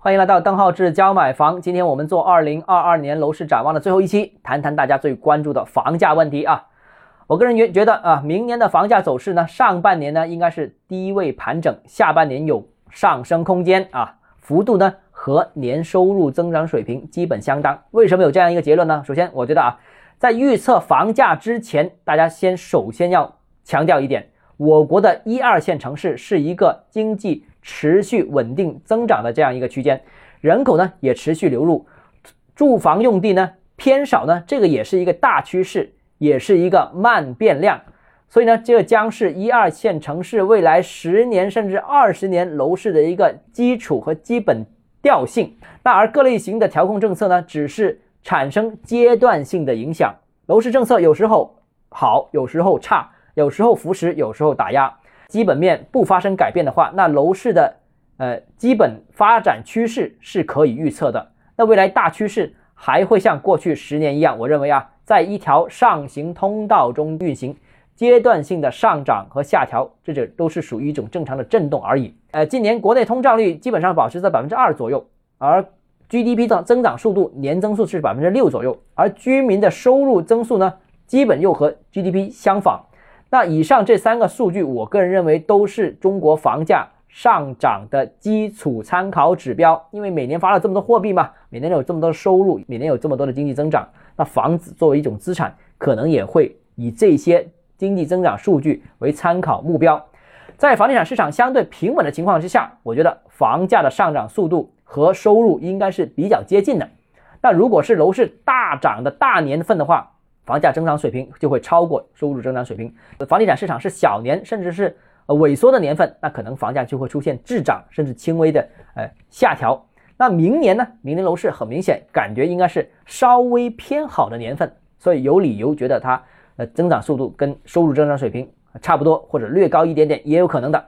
欢迎来到邓浩志教买房。今天我们做二零二二年楼市展望的最后一期，谈谈大家最关注的房价问题啊。我个人觉觉得啊，明年的房价走势呢，上半年呢应该是低位盘整，下半年有上升空间啊，幅度呢和年收入增长水平基本相当。为什么有这样一个结论呢？首先，我觉得啊，在预测房价之前，大家先首先要强调一点，我国的一二线城市是一个经济持续稳定增长的这样一个区间，人口呢也持续流入，住房用地呢偏少呢，这个也是一个大趋势。也是一个慢变量，所以呢，这将是一二线城市未来十年甚至二十年楼市的一个基础和基本调性。那而各类型的调控政策呢，只是产生阶段性的影响。楼市政策有时候好，有时候差，有时候扶持，有时候打压。基本面不发生改变的话，那楼市的呃基本发展趋势是可以预测的。那未来大趋势还会像过去十年一样，我认为啊。在一条上行通道中运行，阶段性的上涨和下调，这就都是属于一种正常的震动而已。呃，今年国内通胀率基本上保持在百分之二左右，而 GDP 的增长速度年增速是百分之六左右，而居民的收入增速呢，基本又和 GDP 相仿。那以上这三个数据，我个人认为都是中国房价。上涨的基础参考指标，因为每年发了这么多货币嘛，每年有这么多收入，每年有这么多的经济增长，那房子作为一种资产，可能也会以这些经济增长数据为参考目标。在房地产市场相对平稳的情况之下，我觉得房价的上涨速度和收入应该是比较接近的。那如果是楼市大涨的大年份的话，房价增长水平就会超过收入增长水平。房地产市场是小年，甚至是。呃，萎缩的年份，那可能房价就会出现滞涨，甚至轻微的呃下调。那明年呢？明年楼市很明显感觉应该是稍微偏好的年份，所以有理由觉得它呃增长速度跟收入增长水平差不多，或者略高一点点也有可能的。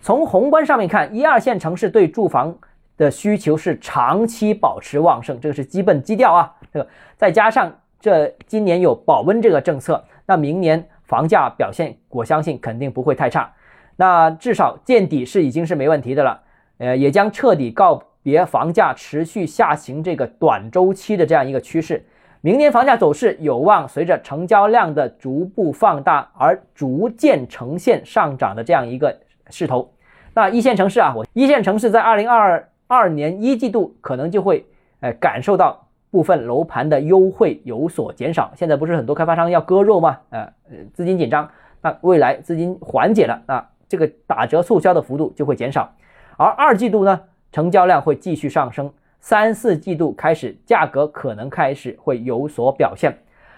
从宏观上面看，一二线城市对住房的需求是长期保持旺盛，这个是基本基调啊。这个再加上这今年有保温这个政策，那明年房价表现我相信肯定不会太差。那至少见底是已经是没问题的了，呃，也将彻底告别房价持续下行这个短周期的这样一个趋势。明年房价走势有望随着成交量的逐步放大而逐渐呈现上涨的这样一个势头。那一线城市啊，我一线城市在二零二二年一季度可能就会呃感受到部分楼盘的优惠有所减少。现在不是很多开发商要割肉吗？呃，资金紧张，那未来资金缓解了啊。这个打折促销的幅度就会减少，而二季度呢，成交量会继续上升，三四季度开始价格可能开始会有所表现，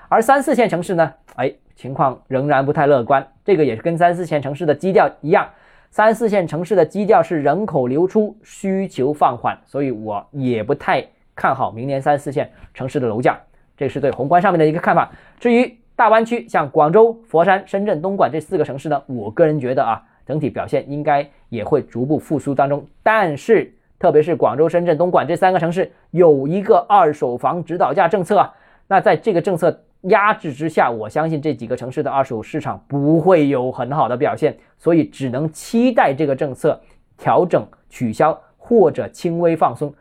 而三四线城市呢，哎，情况仍然不太乐观。这个也是跟三四线城市的基调一样，三四线城市的基调是人口流出，需求放缓，所以我也不太看好明年三四线城市的楼价。这是对宏观上面的一个看法。至于大湾区，像广州、佛山、深圳、东莞这四个城市呢，我个人觉得啊。整体表现应该也会逐步复苏当中，但是特别是广州、深圳、东莞这三个城市有一个二手房指导价政策啊，那在这个政策压制之下，我相信这几个城市的二手市场不会有很好的表现，所以只能期待这个政策调整、取消或者轻微放松，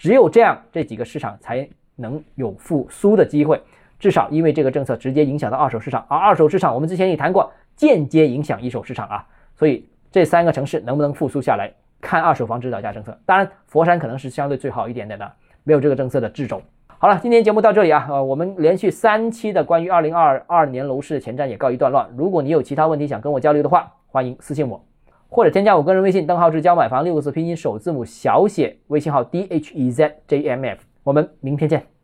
只有这样，这几个市场才能有复苏的机会。至少因为这个政策直接影响到二手市场，而二手市场我们之前也谈过，间接影响一手市场啊。所以这三个城市能不能复苏下来，看二手房指导价政策。当然，佛山可能是相对最好一点点的，没有这个政策的掣肘。好了，今天节目到这里啊，呃，我们连续三期的关于二零二二年楼市的前瞻也告一段落。如果你有其他问题想跟我交流的话，欢迎私信我，或者添加我个人微信邓浩志教买房六个字拼音首字母小写微信号 d h e z j m f。我们明天见。